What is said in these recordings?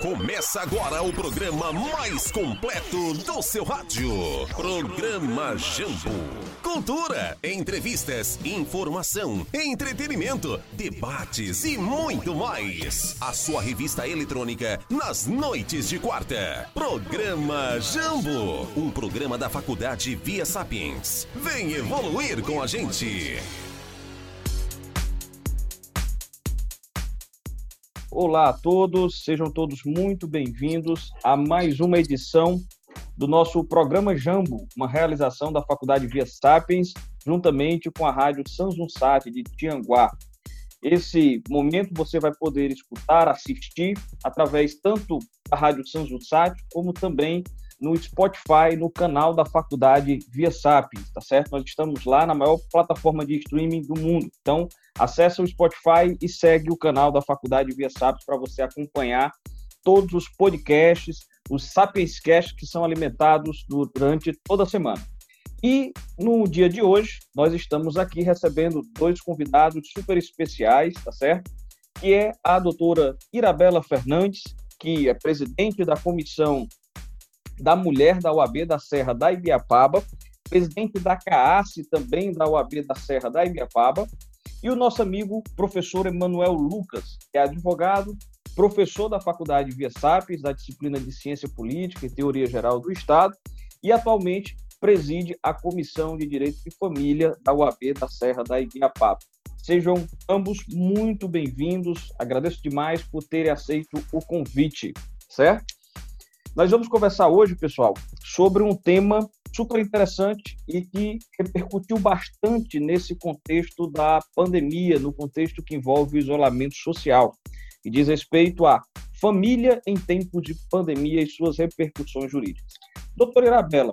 Começa agora o programa mais completo do seu rádio. Programa Jambo. Cultura, entrevistas, informação, entretenimento, debates e muito mais. A sua revista eletrônica nas noites de quarta. Programa Jambo. Um programa da Faculdade Via Sapiens. Vem evoluir com a gente. Olá a todos, sejam todos muito bem-vindos a mais uma edição do nosso programa Jambo, uma realização da Faculdade Via Sapiens, juntamente com a Rádio Sanzunsat de Tianguá. Esse momento você vai poder escutar, assistir através tanto da Rádio Sanzunsat como também no Spotify, no canal da faculdade Via Sapiens, tá certo? Nós estamos lá na maior plataforma de streaming do mundo. Então, acessa o Spotify e segue o canal da faculdade Via Sapiens para você acompanhar todos os podcasts, os Sapiens que são alimentados durante toda a semana. E no dia de hoje, nós estamos aqui recebendo dois convidados super especiais, tá certo? Que é a doutora Irabela Fernandes, que é presidente da Comissão da Mulher da UAB da Serra da Ibiapaba, presidente da CAASE também da UAB da Serra da Ibiapaba, e o nosso amigo professor Emanuel Lucas, que é advogado, professor da Faculdade Via Sapiens, da disciplina de Ciência Política e Teoria Geral do Estado, e atualmente preside a Comissão de Direito de Família da UAB da Serra da Ibiapaba. Sejam ambos muito bem-vindos. Agradeço demais por terem aceito o convite, certo? Nós vamos conversar hoje, pessoal, sobre um tema super interessante e que repercutiu bastante nesse contexto da pandemia, no contexto que envolve o isolamento social, e diz respeito à família em tempos de pandemia e suas repercussões jurídicas. Doutora Irabela,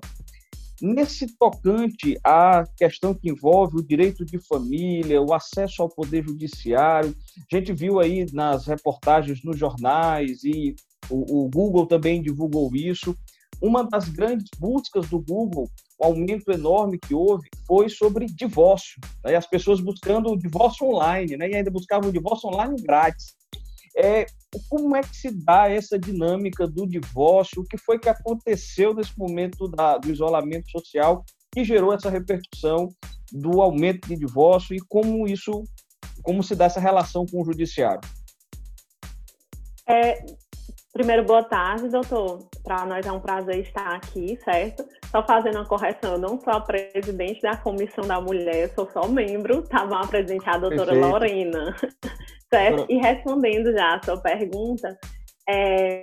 nesse tocante à questão que envolve o direito de família, o acesso ao poder judiciário, a gente viu aí nas reportagens nos jornais e o, o Google também divulgou isso. Uma das grandes buscas do Google, o aumento enorme que houve, foi sobre divórcio. Né? As pessoas buscando o divórcio online, né? e ainda buscavam o divórcio online grátis. É, como é que se dá essa dinâmica do divórcio? O que foi que aconteceu nesse momento da, do isolamento social que gerou essa repercussão do aumento de divórcio e como isso, como se dá essa relação com o judiciário? É, Primeiro, boa tarde, doutor. Para nós é um prazer estar aqui, certo? Só fazendo uma correção, eu não sou a presidente da Comissão da Mulher, sou só membro, estava tá a presidente a doutora Perfeito. Lorena, certo? E respondendo já a sua pergunta, é,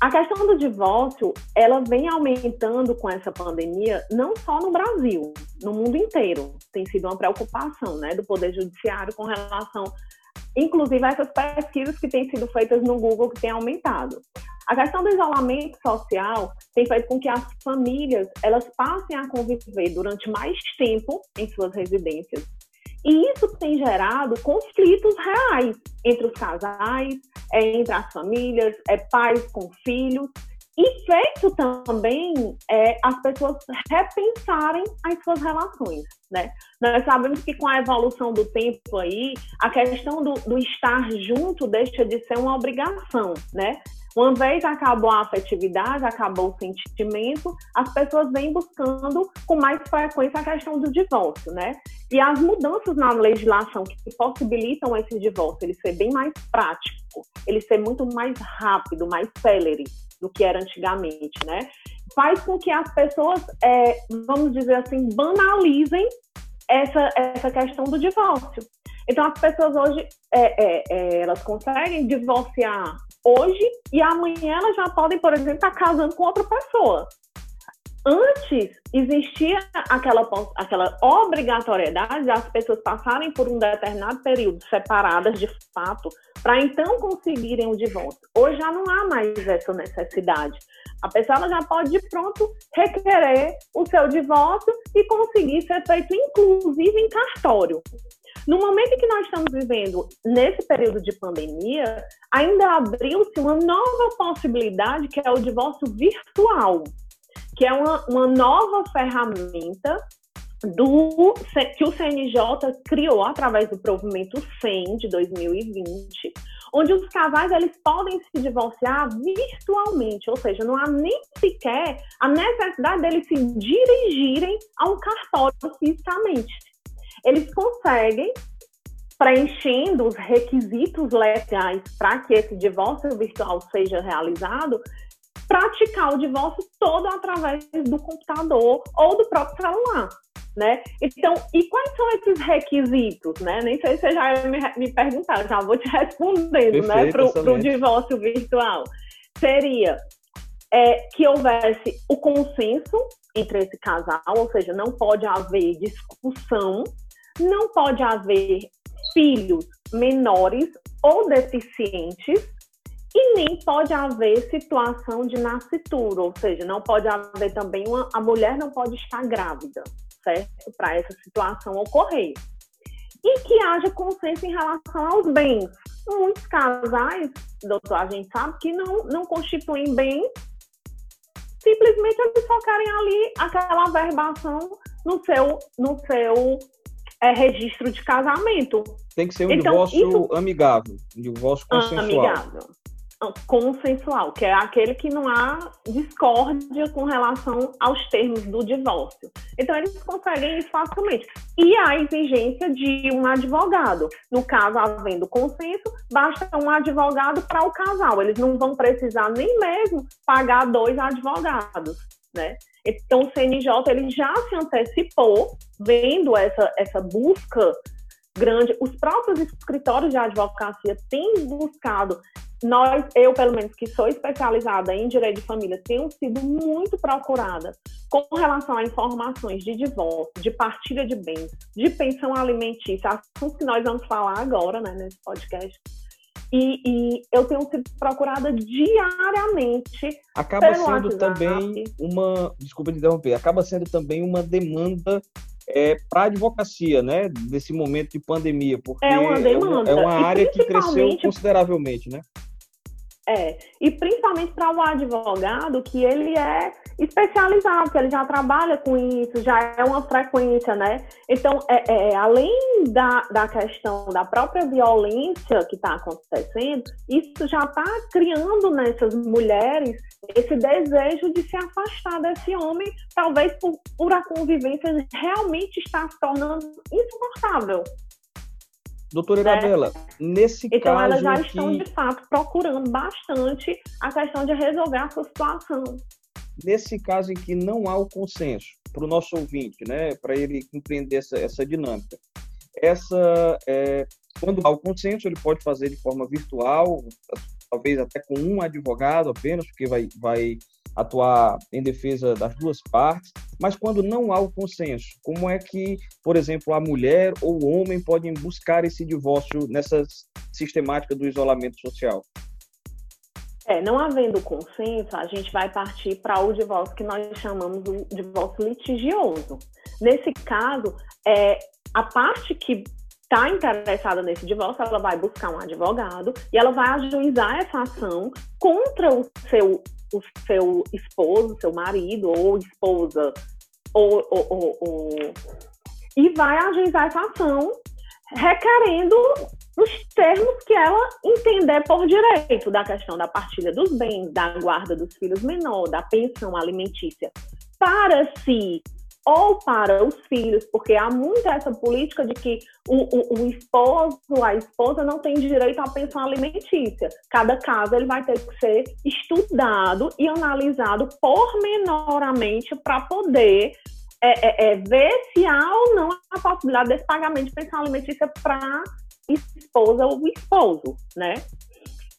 a questão do divórcio, ela vem aumentando com essa pandemia, não só no Brasil, no mundo inteiro. Tem sido uma preocupação né, do Poder Judiciário com relação inclusive essas pesquisas que têm sido feitas no Google que têm aumentado. A questão do isolamento social tem feito com que as famílias elas passem a conviver durante mais tempo em suas residências. E isso tem gerado conflitos reais entre os casais, é, entre as famílias, é, pais com filhos, e feito também é, as pessoas repensarem as suas relações, né? Nós sabemos que com a evolução do tempo aí, a questão do, do estar junto deixa de ser uma obrigação, né? Uma vez acabou a afetividade, acabou o sentimento, as pessoas vêm buscando com mais frequência a questão do divórcio, né? E as mudanças na legislação que possibilitam esse divórcio, ele ser bem mais prático, ele ser muito mais rápido, mais célere, do que era antigamente, né? Faz com que as pessoas, é, vamos dizer assim, banalizem essa, essa questão do divórcio. Então, as pessoas hoje, é, é, é, elas conseguem divorciar hoje e amanhã elas já podem, por exemplo, estar casando com outra pessoa. Antes existia aquela, aquela obrigatoriedade das pessoas passarem por um determinado período separadas de fato, para então conseguirem o divórcio. Hoje já não há mais essa necessidade. A pessoa já pode, de pronto, requerer o seu divórcio e conseguir ser feito, inclusive, em cartório. No momento em que nós estamos vivendo nesse período de pandemia, ainda abriu-se uma nova possibilidade que é o divórcio virtual que é uma, uma nova ferramenta do, que o CNJ criou através do provimento 100 de 2020, onde os casais eles podem se divorciar virtualmente, ou seja, não há nem sequer a necessidade deles se dirigirem a um cartório fisicamente. Eles conseguem preenchendo os requisitos legais para que esse divórcio virtual seja realizado, praticar o divórcio todo através do computador ou do próprio celular. Né? Então, e quais são esses requisitos, né? Nem sei se você já me, me perguntar, já vou te respondendo, né? Para o divórcio virtual. Seria é, que houvesse o consenso entre esse casal, ou seja, não pode haver discussão, não pode haver filhos menores ou deficientes e nem pode haver situação de nascitura, ou seja, não pode haver também uma, a mulher não pode estar grávida, certo? Para essa situação ocorrer. E que haja consenso em relação aos bens. Muitos casais, doutor, a gente sabe que não, não constituem bens, simplesmente eles só querem ali aquela verbação no seu, no seu é, registro de casamento. Tem que ser um então, divórcio isso... amigável, um divórcio consensual. Amigável consensual, que é aquele que não há discórdia com relação aos termos do divórcio. Então, eles conseguem isso facilmente. E a exigência de um advogado. No caso, havendo consenso, basta um advogado para o casal. Eles não vão precisar nem mesmo pagar dois advogados. Né? Então, o CNJ ele já se antecipou, vendo essa, essa busca grande. Os próprios escritórios de advocacia têm buscado nós, eu pelo menos que sou especializada em direito de família, tenho sido muito procurada com relação a informações de divórcio, de partilha de bens, de pensão alimentícia, assuntos que nós vamos falar agora, né, nesse podcast. E, e eu tenho sido procurada diariamente. Acaba sendo WhatsApp. também uma, desculpa te interromper, acaba sendo também uma demanda é, para a advocacia, né, nesse momento de pandemia, porque é uma, demanda. é uma, é uma área que cresceu consideravelmente, né? É, e principalmente para o advogado, que ele é especializado, que ele já trabalha com isso, já é uma frequência, né? Então, é, é além da, da questão da própria violência que está acontecendo, isso já está criando nessas mulheres esse desejo de se afastar desse homem, talvez por, por a convivência realmente estar se tornando insuportável. Doutora Irabela, é. nesse então, caso. Então, elas já estão, de fato, procurando bastante a questão de resolver a sua situação. Nesse caso em que não há o consenso, para o nosso ouvinte, né, para ele compreender essa, essa dinâmica, essa, é, quando há o consenso, ele pode fazer de forma virtual, talvez até com um advogado apenas, porque vai, vai atuar em defesa das duas partes, mas quando não há o consenso, como é que, por exemplo, a mulher ou o homem podem buscar esse divórcio nessa sistemática do isolamento social? É, não havendo consenso, a gente vai partir para o divórcio que nós chamamos de divórcio litigioso. Nesse caso, é, a parte que está interessada nesse divórcio, ela vai buscar um advogado e ela vai ajuizar essa ação contra o seu o seu esposo, seu marido ou esposa, ou, ou, ou, ou e vai ajuizar essa ação requerendo os termos que ela entender por direito da questão da partilha dos bens, da guarda dos filhos menores, da pensão alimentícia, para si ou para os filhos, porque há muito essa política de que o, o, o, esposo, a esposa não tem direito à pensão alimentícia. Cada caso ele vai ter que ser estudado e analisado pormenoramente para poder é, é, é, ver se há ou não a possibilidade desse pagamento de pensão alimentícia para esposa ou esposo, né?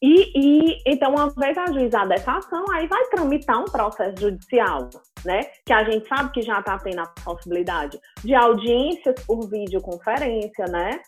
E, e, então, uma vez ajuizada essa ação, aí vai tramitar um processo judicial, né? Que a gente sabe que já está tendo a possibilidade de audiências por videoconferência, né?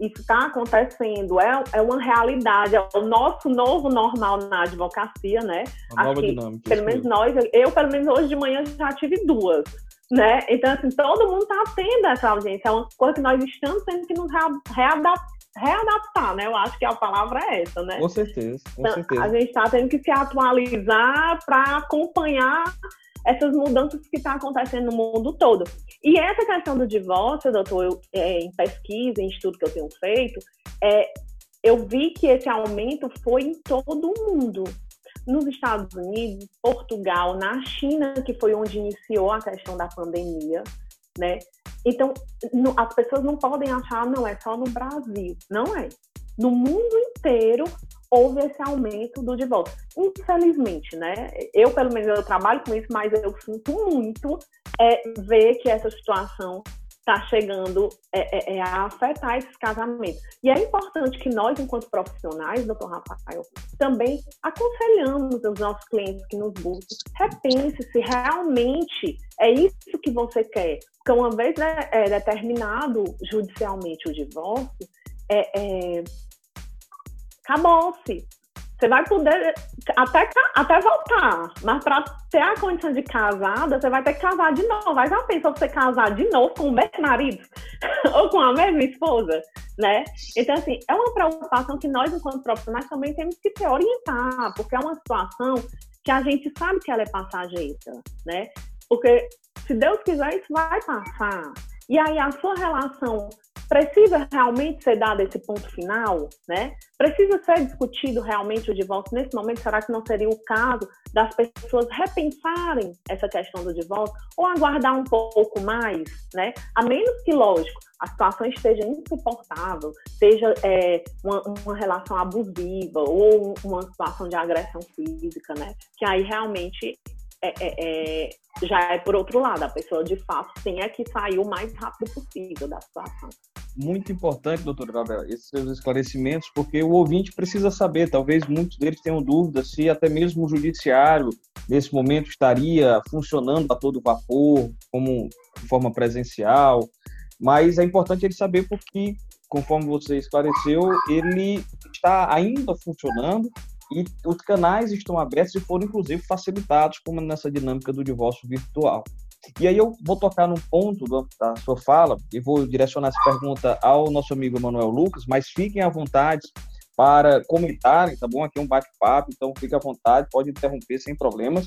Isso está acontecendo, é, é uma realidade, é o nosso novo normal na advocacia, né? Uma nova Aqui, dinâmica. Pelo menos nós, eu, pelo menos hoje de manhã, já tive duas, né? Então, assim, todo mundo está tendo essa audiência, é uma coisa que nós estamos tendo que nos readaptar readaptar, né? Eu acho que a palavra é essa, né? Com certeza, com então, certeza. A gente está tendo que se atualizar para acompanhar essas mudanças que estão tá acontecendo no mundo todo. E essa questão do divórcio, doutor, eu, é, em pesquisa, em estudo que eu tenho feito, é, eu vi que esse aumento foi em todo o mundo. Nos Estados Unidos, Portugal, na China, que foi onde iniciou a questão da pandemia, né? Então, as pessoas não podem achar, não, é só no Brasil. Não é. No mundo inteiro houve esse aumento do divórcio. Infelizmente, né? Eu, pelo menos, eu trabalho com isso, mas eu sinto muito é, ver que essa situação está chegando é, é, é, a afetar esses casamentos. E é importante que nós, enquanto profissionais, doutor Rafael, também aconselhamos os nossos clientes que nos buscam, repense se realmente é isso que você quer. Porque uma vez né, é, determinado judicialmente o divórcio, é, é acabou-se. Você vai poder até, até voltar, mas para ter a condição de casada, você vai ter que casar de novo. Aí já pensou você casar de novo com o mesmo marido ou com a mesma esposa, né? Então, assim, é uma preocupação que nós, enquanto profissionais, também temos que se orientar, porque é uma situação que a gente sabe que ela é passageira, né? Porque se Deus quiser, isso vai passar. E aí a sua relação precisa realmente ser dado esse ponto final, né? Precisa ser discutido realmente o divórcio nesse momento? Será que não seria o caso das pessoas repensarem essa questão do divórcio ou aguardar um pouco mais, né? A menos que, lógico, a situação esteja insuportável, seja é, uma, uma, relação abusiva ou uma situação de agressão física, né? Que aí realmente é, é, é, já é por outro lado, a pessoa de fato tem é que sair o mais rápido possível da situação. Muito importante, doutor Gabriel, esses seus esclarecimentos, porque o ouvinte precisa saber, talvez muitos deles tenham dúvidas se até mesmo o judiciário, nesse momento, estaria funcionando a todo vapor, como de forma presencial, mas é importante ele saber porque, conforme você esclareceu, ele está ainda funcionando, e os canais estão abertos e foram, inclusive, facilitados, como nessa dinâmica do divórcio virtual. E aí eu vou tocar num ponto da sua fala e vou direcionar essa pergunta ao nosso amigo Emanuel Lucas, mas fiquem à vontade para comentarem, tá bom? Aqui é um bate-papo, então fique à vontade, pode interromper sem problemas.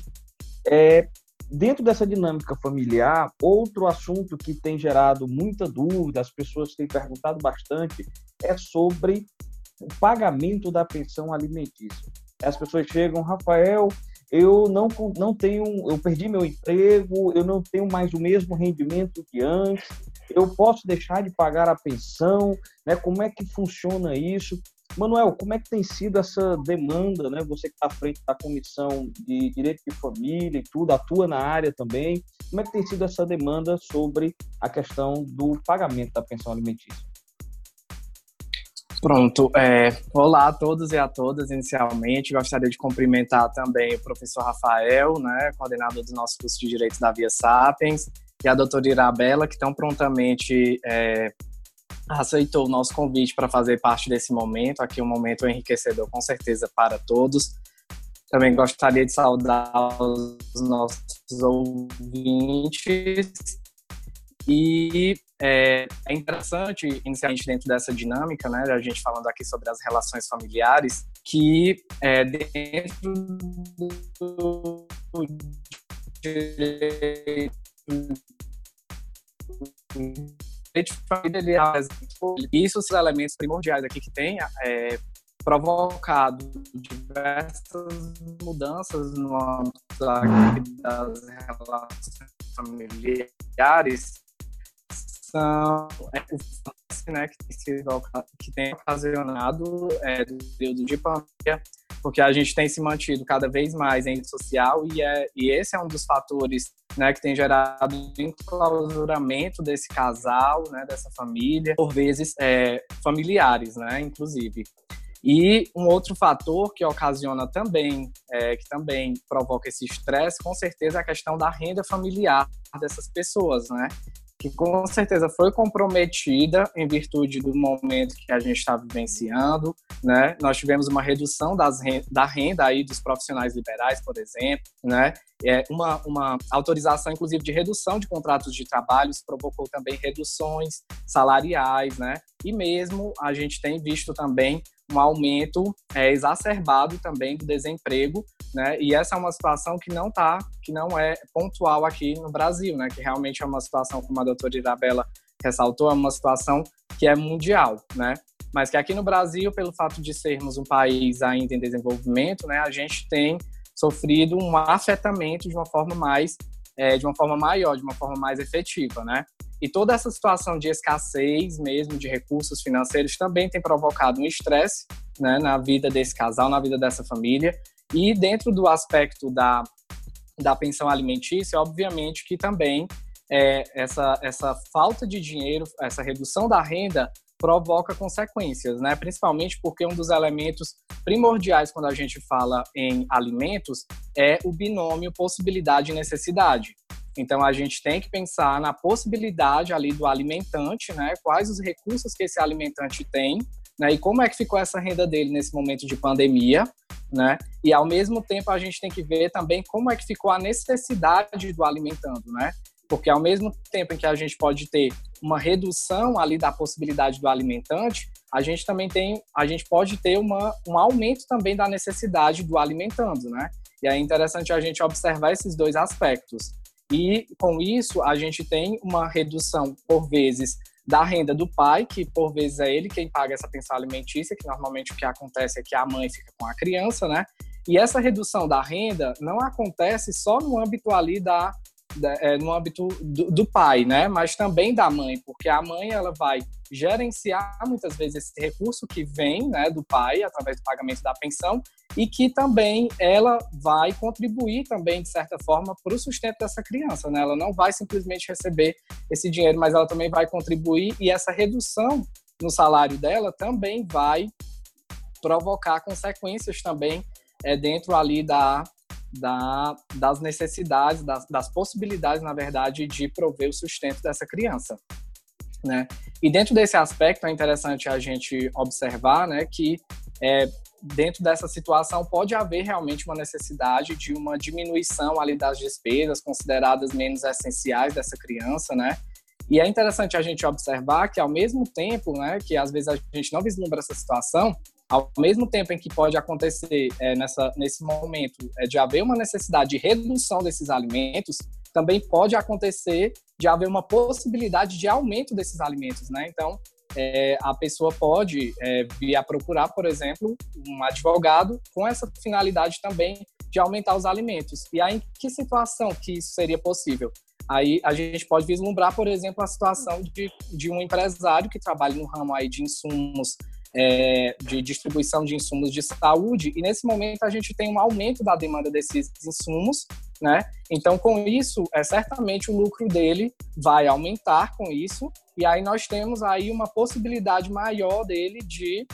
É, dentro dessa dinâmica familiar, outro assunto que tem gerado muita dúvida, as pessoas têm perguntado bastante, é sobre o pagamento da pensão alimentícia. As pessoas chegam, Rafael, eu não, não tenho, eu perdi meu emprego, eu não tenho mais o mesmo rendimento que antes, eu posso deixar de pagar a pensão, né? Como é que funciona isso? Manuel, como é que tem sido essa demanda, né? Você que está à frente da comissão de direito de família e tudo, atua na área também. Como é que tem sido essa demanda sobre a questão do pagamento da pensão alimentícia? Pronto. É, olá a todos e a todas. Inicialmente, gostaria de cumprimentar também o professor Rafael, né, coordenador do nosso curso de Direito da Via Sapiens, e a doutora Irabela, que tão prontamente é, aceitou o nosso convite para fazer parte desse momento, aqui um momento enriquecedor, com certeza, para todos. Também gostaria de saudar os nossos ouvintes e é, é, interessante, inicialmente, dentro dessa dinâmica, né, a gente falando aqui sobre as relações familiares, que é, dentro do direito de família, ele, isso são elementos primordiais aqui que tem é, provocado diversas mudanças no âmbito das relações familiares são é, né, que tem, sido, que tem ocasionado é, do período de pandemia, porque a gente tem se mantido cada vez mais em rede social e, é, e esse é um dos fatores né, que tem gerado enclausuramento desse casal, né, dessa família, por vezes é, familiares, né, inclusive. E um outro fator que ocasiona também, é, que também provoca esse estresse, com certeza é a questão da renda familiar dessas pessoas, né? Que com certeza foi comprometida em virtude do momento que a gente está vivenciando, né? Nós tivemos uma redução das da renda aí dos profissionais liberais, por exemplo, né? É uma, uma autorização, inclusive, de redução de contratos de trabalho, isso provocou também reduções salariais, né? E mesmo a gente tem visto também um aumento é, exacerbado também do desemprego, né? E essa é uma situação que não tá, que não é pontual aqui no Brasil, né? Que realmente é uma situação, como a doutora Irabela ressaltou, é uma situação que é mundial, né? mas que aqui no Brasil, pelo fato de sermos um país ainda em desenvolvimento, né, a gente tem sofrido um afetamento de uma forma mais, é, de uma forma maior, de uma forma mais efetiva, né? E toda essa situação de escassez mesmo de recursos financeiros também tem provocado um estresse né, na vida desse casal, na vida dessa família. E dentro do aspecto da, da pensão alimentícia, obviamente que também é, essa, essa falta de dinheiro, essa redução da renda provoca consequências, né? Principalmente porque um dos elementos primordiais quando a gente fala em alimentos é o binômio possibilidade e necessidade. Então a gente tem que pensar na possibilidade ali do alimentante, né? Quais os recursos que esse alimentante tem, né? E como é que ficou essa renda dele nesse momento de pandemia, né? E ao mesmo tempo a gente tem que ver também como é que ficou a necessidade do alimentando, né? Porque ao mesmo tempo em que a gente pode ter uma redução ali da possibilidade do alimentante, a gente também tem, a gente pode ter uma, um aumento também da necessidade do alimentando, né? E é interessante a gente observar esses dois aspectos. E com isso, a gente tem uma redução, por vezes, da renda do pai, que por vezes é ele quem paga essa pensão alimentícia, que normalmente o que acontece é que a mãe fica com a criança, né? E essa redução da renda não acontece só no âmbito ali da é, no âmbito do, do, pai, né? Mas também da mãe, porque a mãe ela vai gerenciar muitas vezes esse recurso que vem, né, do pai através do pagamento da pensão e que também ela vai contribuir também de certa forma para o sustento dessa criança, né? Ela não vai simplesmente receber esse dinheiro, mas ela também vai contribuir e essa redução no salário dela também vai provocar consequências também é, dentro ali da da, das necessidades, das, das, possibilidades, na verdade, de prover o sustento dessa criança. Né? E dentro desse aspecto é interessante a gente observar né, que é, dentro dessa situação pode haver realmente uma necessidade de uma diminuição ali das despesas consideradas menos essenciais dessa criança, né? E é interessante a gente observar que ao mesmo tempo, né, que às vezes a gente não vislumbra essa situação, ao mesmo tempo em que pode acontecer é, nessa, nesse momento é, de haver uma necessidade de redução desses alimentos, também pode acontecer de haver uma possibilidade de aumento desses alimentos, né? Então, é, a pessoa pode é, vir a procurar, por exemplo, um advogado com essa finalidade também de aumentar os alimentos. E aí, em que situação que isso seria possível? Aí a gente pode vislumbrar, por exemplo, a situação de, de um empresário que trabalha no ramo aí de insumos é, de distribuição de insumos de saúde, e nesse momento a gente tem um aumento da demanda desses insumos, né? Então, com isso, é certamente o lucro dele vai aumentar com isso, e aí nós temos aí uma possibilidade maior dele de,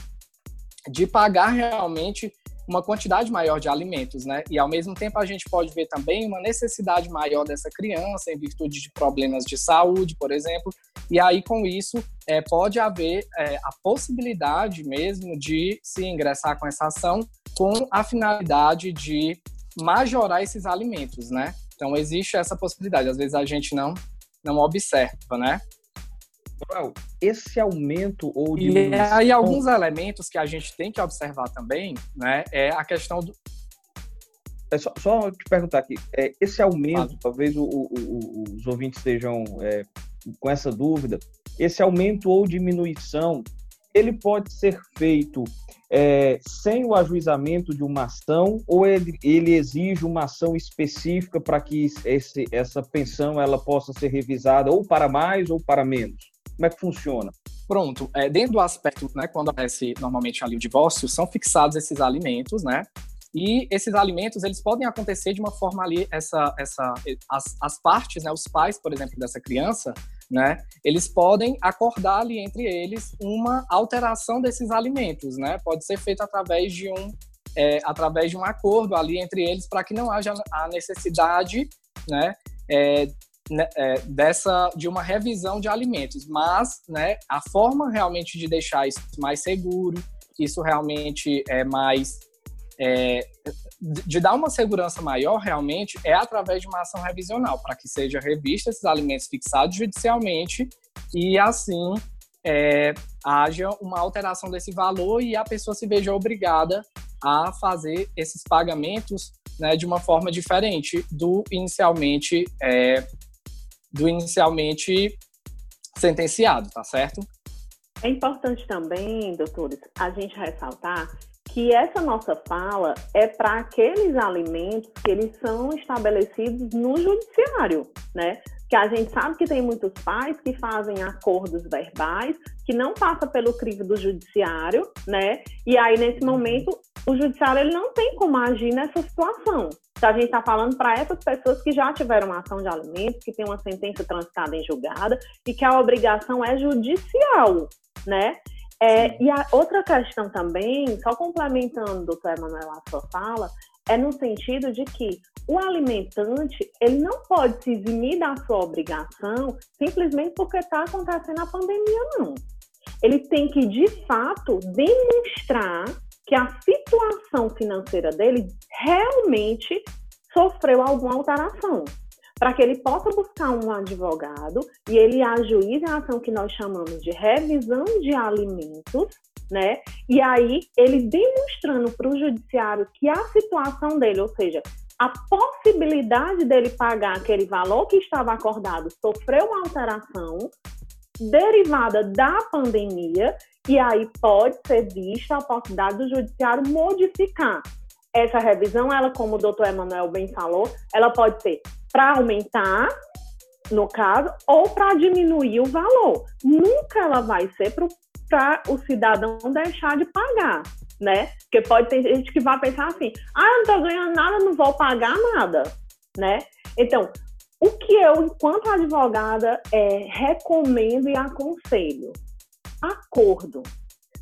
de pagar realmente uma quantidade maior de alimentos, né? E ao mesmo tempo a gente pode ver também uma necessidade maior dessa criança em virtude de problemas de saúde, por exemplo. E aí com isso é, pode haver é, a possibilidade mesmo de se ingressar com essa ação com a finalidade de majorar esses alimentos, né? Então existe essa possibilidade. Às vezes a gente não não observa, né? Esse aumento ou diminuição... E aí alguns elementos que a gente tem que observar também, né, é a questão do... É só, só te perguntar aqui, é, esse aumento, talvez o, o, o, os ouvintes estejam é, com essa dúvida, esse aumento ou diminuição, ele pode ser feito é, sem o ajuizamento de uma ação ou ele, ele exige uma ação específica para que esse, essa pensão ela possa ser revisada ou para mais ou para menos? Como é que funciona? Pronto, é, dentro do aspecto, né, quando acontece normalmente ali o divórcio, são fixados esses alimentos, né? E esses alimentos, eles podem acontecer de uma forma ali, essa, essa, as, as partes, né, os pais, por exemplo, dessa criança, né, eles podem acordar ali entre eles uma alteração desses alimentos, né? Pode ser feito através de um, é, através de um acordo ali entre eles para que não haja a necessidade, né, é, né, é, dessa de uma revisão de alimentos, mas né, a forma realmente de deixar isso mais seguro, isso realmente é mais é, de dar uma segurança maior realmente é através de uma ação revisional para que seja revista esses alimentos fixados judicialmente e assim é, haja uma alteração desse valor e a pessoa se veja obrigada a fazer esses pagamentos né, de uma forma diferente do inicialmente é, do inicialmente sentenciado, tá certo? É importante também, doutores, a gente ressaltar que essa nossa fala é para aqueles alimentos que eles são estabelecidos no judiciário, né? Que a gente sabe que tem muitos pais que fazem acordos verbais que não passa pelo crivo do judiciário, né? E aí nesse momento o judiciário ele não tem como agir nessa situação. Então, a gente está falando para essas pessoas que já tiveram uma ação de alimentos, que tem uma sentença transitada em julgada e que a obrigação é judicial, né? É, e a outra questão também, só complementando, doutor Emanuel, a sua fala, é no sentido de que o alimentante ele não pode se eximir da sua obrigação simplesmente porque está acontecendo a pandemia, não. Ele tem que, de fato, demonstrar que a situação financeira dele realmente sofreu alguma alteração para que ele possa buscar um advogado e ele ajuize a ação que nós chamamos de revisão de alimentos, né? E aí ele demonstrando para o judiciário que a situação dele, ou seja, a possibilidade dele pagar aquele valor que estava acordado sofreu uma alteração derivada da pandemia, e aí pode ser vista a possibilidade do judiciário modificar essa revisão, ela, como o doutor Emanuel bem falou, ela pode ser para aumentar, no caso, ou para diminuir o valor. Nunca ela vai ser para o cidadão deixar de pagar, né? Porque pode ter gente que vai pensar assim, ah, eu não estou ganhando nada, não vou pagar nada, né? Então, o que eu, enquanto advogada, é, recomendo e aconselho? Acordo.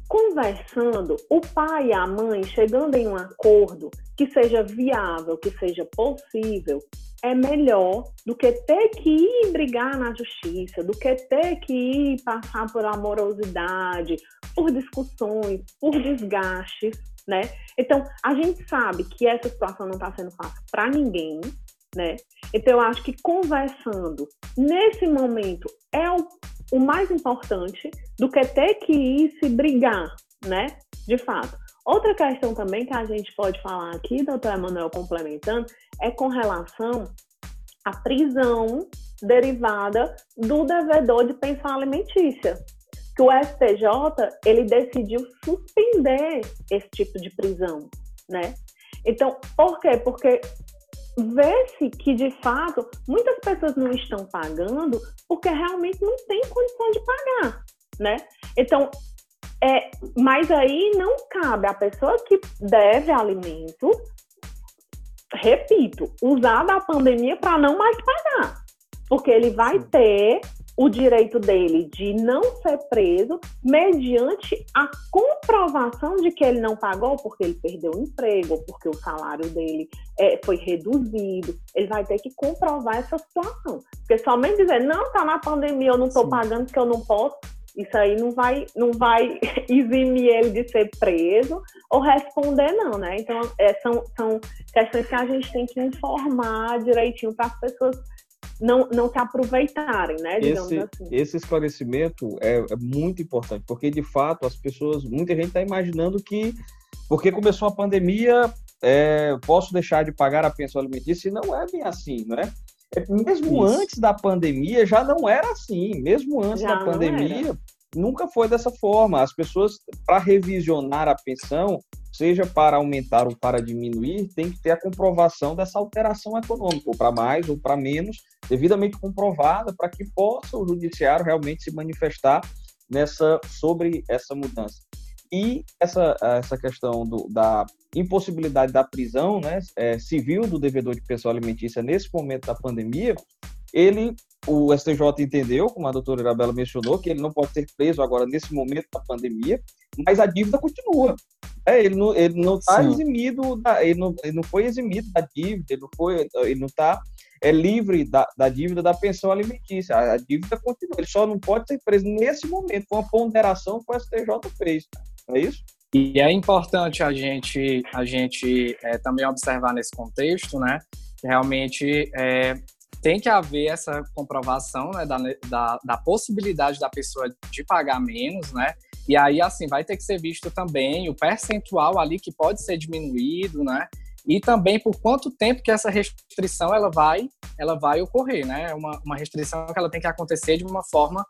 Conversando, o pai e a mãe chegando em um acordo que seja viável, que seja possível, é melhor do que ter que ir brigar na justiça, do que ter que ir passar por amorosidade, por discussões, por desgastes, né? Então, a gente sabe que essa situação não está sendo fácil para ninguém, né? Então, eu acho que conversando nesse momento é o, o mais importante do que ter que ir se brigar, né? De fato. Outra questão também que a gente pode falar aqui, doutor Emanuel complementando, é com relação à prisão derivada do devedor de pensão alimentícia. Que o STJ, ele decidiu suspender esse tipo de prisão, né? Então, por quê? Porque vê-se que, de fato, muitas pessoas não estão pagando porque realmente não tem condição de pagar, né? Então, é, mas aí não cabe a pessoa que deve alimento, repito, usar da pandemia para não mais pagar. Porque ele vai ter o direito dele de não ser preso mediante a comprovação de que ele não pagou porque ele perdeu o emprego, porque o salário dele é, foi reduzido. Ele vai ter que comprovar essa situação. Porque somente dizer, não, tá na pandemia, eu não estou pagando porque eu não posso, isso aí não vai, não vai eximir ele de ser preso ou responder, não, né? Então, é, são, são questões que a gente tem que informar direitinho para as pessoas não, não se aproveitarem, né? Digamos esse, assim. esse esclarecimento é, é, muito importante, porque de fato as pessoas, muita gente está imaginando que porque começou a pandemia, é, posso deixar de pagar a pensão alimentícia, e não é bem assim, né? Mesmo Isso. antes da pandemia, já não era assim. Mesmo antes já da pandemia, nunca foi dessa forma. As pessoas, para revisionar a pensão, seja para aumentar ou para diminuir, tem que ter a comprovação dessa alteração econômica, ou para mais ou para menos, devidamente comprovada, para que possa o judiciário realmente se manifestar nessa sobre essa mudança. E essa, essa questão do, da impossibilidade da prisão né, é, civil do devedor de pensão alimentícia nesse momento da pandemia, ele, o STJ entendeu, como a doutora Isabela mencionou, que ele não pode ser preso agora nesse momento da pandemia, mas a dívida continua. É, ele não ele não está eximido, da, ele, não, ele não foi eximido da dívida, ele não foi, ele não está é livre da, da dívida da pensão alimentícia. A, a, dívida continua. Ele só não pode ser preso nesse momento, com a ponderação que o STJ fez. É isso? E é importante a gente, a gente é, também observar nesse contexto, né? Que realmente é, tem que haver essa comprovação né, da, da, da, possibilidade da pessoa de pagar menos, né? E aí, assim, vai ter que ser visto também o percentual ali que pode ser diminuído, né? E também por quanto tempo que essa restrição ela vai, ela vai ocorrer, né? Uma, uma restrição que ela tem que acontecer de uma forma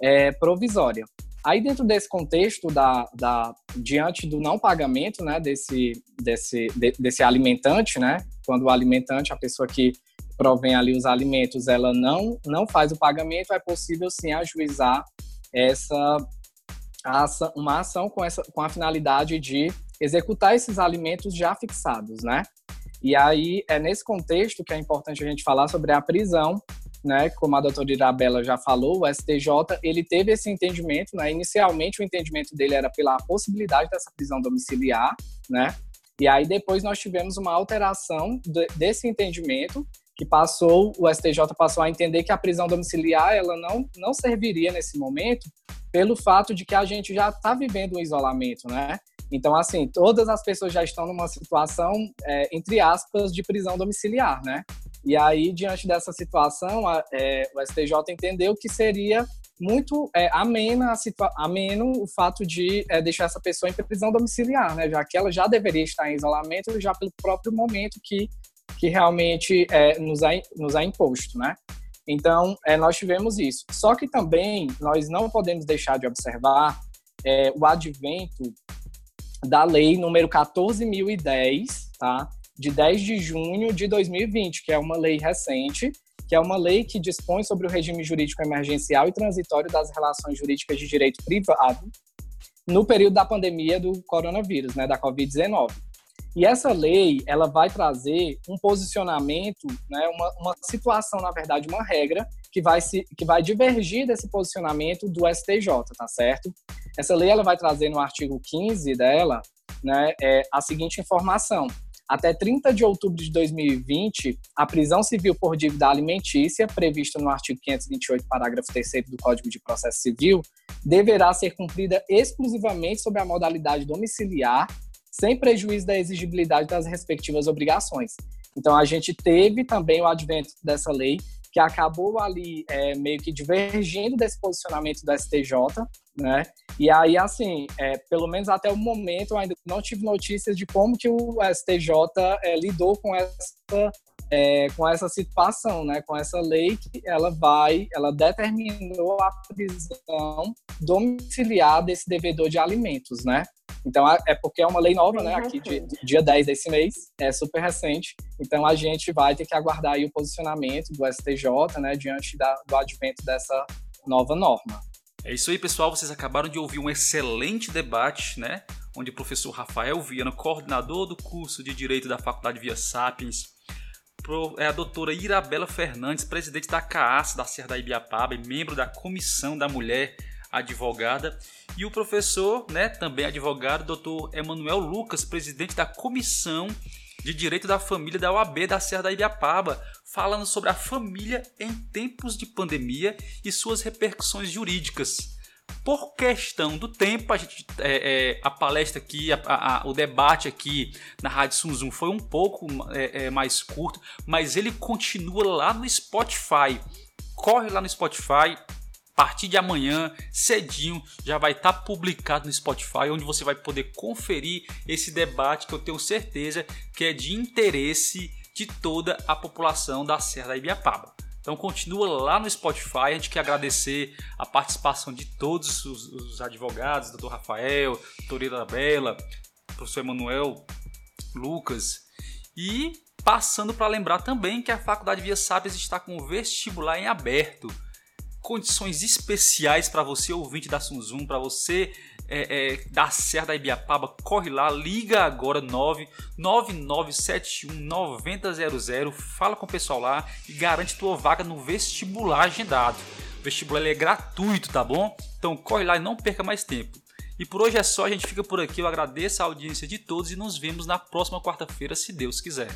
é, provisória. Aí, dentro desse contexto, da, da, diante do não pagamento né, desse, desse, de, desse alimentante, né, quando o alimentante, a pessoa que provém ali os alimentos, ela não, não faz o pagamento, é possível sim ajuizar essa, uma ação com, essa, com a finalidade de executar esses alimentos já fixados, né? E aí é nesse contexto que é importante a gente falar sobre a prisão né, como a doutora Irabela já falou, o STJ, ele teve esse entendimento, né, inicialmente o entendimento dele era pela possibilidade dessa prisão domiciliar, né, e aí depois nós tivemos uma alteração de, desse entendimento, que passou, o STJ passou a entender que a prisão domiciliar, ela não, não serviria nesse momento, pelo fato de que a gente já está vivendo um isolamento, né, então, assim, todas as pessoas já estão numa situação, é, entre aspas, de prisão domiciliar, né? E aí, diante dessa situação, a, é, o STJ entendeu que seria muito é, amena ameno o fato de é, deixar essa pessoa em prisão domiciliar, né? Já que ela já deveria estar em isolamento já pelo próprio momento que, que realmente é, nos, é, nos é imposto, né? Então, é, nós tivemos isso. Só que também nós não podemos deixar de observar é, o advento da lei número 14.010, tá? de 10 de junho de 2020, que é uma lei recente, que é uma lei que dispõe sobre o regime jurídico emergencial e transitório das relações jurídicas de direito privado no período da pandemia do coronavírus, né, da Covid-19. E essa lei, ela vai trazer um posicionamento, né, uma, uma situação, na verdade, uma regra que vai, se, que vai divergir desse posicionamento do STJ, tá certo? Essa lei, ela vai trazer no artigo 15 dela, né, é, a seguinte informação, até 30 de outubro de 2020, a prisão civil por dívida alimentícia, prevista no artigo 528, parágrafo 3 do Código de Processo Civil, deverá ser cumprida exclusivamente sob a modalidade domiciliar, sem prejuízo da exigibilidade das respectivas obrigações. Então, a gente teve também o advento dessa lei, que acabou ali é, meio que divergindo desse posicionamento do STJ, né? E aí, assim, é, pelo menos até o momento, eu ainda não tive notícias de como que o STJ é, lidou com essa, é, com essa situação, né? Com essa lei que ela vai, ela determinou a prisão domiciliar desse devedor de alimentos, né? Então, é porque é uma lei nova, Bem né? Aqui, de, dia 10 desse mês, é super recente. Então, a gente vai ter que aguardar aí o posicionamento do STJ, né? Diante da, do advento dessa nova norma. É isso aí, pessoal. Vocês acabaram de ouvir um excelente debate, né? Onde o professor Rafael Viana, coordenador do curso de Direito da Faculdade Via Sapiens, é a doutora Irabela Fernandes, presidente da CAAS da Serra da Ibiapaba e membro da Comissão da Mulher advogada, e o professor, né, também advogado, doutor Emanuel Lucas, presidente da Comissão de Direito da Família da OAB da Serra da Ibiapaba, falando sobre a família em tempos de pandemia e suas repercussões jurídicas. Por questão do tempo, a, gente, é, é, a palestra aqui, a, a, o debate aqui na Rádio Sunzum foi um pouco é, é, mais curto, mas ele continua lá no Spotify. Corre lá no Spotify, a partir de amanhã, cedinho, já vai estar tá publicado no Spotify, onde você vai poder conferir esse debate que eu tenho certeza que é de interesse de toda a população da Serra da Ibiapaba. Então continua lá no Spotify, a gente quer agradecer a participação de todos os, os advogados, doutor Rafael, doutora Bela, professor Emanuel, Lucas, e passando para lembrar também que a Faculdade Via Sapiens está com o vestibular em aberto. Condições especiais para você, ouvinte da Sunzum, para você é, é, da Serra da Ibiapaba, corre lá, liga agora 99971 9000, fala com o pessoal lá e garante tua vaga no vestibular agendado. O vestibular é gratuito, tá bom? Então corre lá e não perca mais tempo. E por hoje é só, a gente fica por aqui. Eu agradeço a audiência de todos e nos vemos na próxima quarta-feira, se Deus quiser.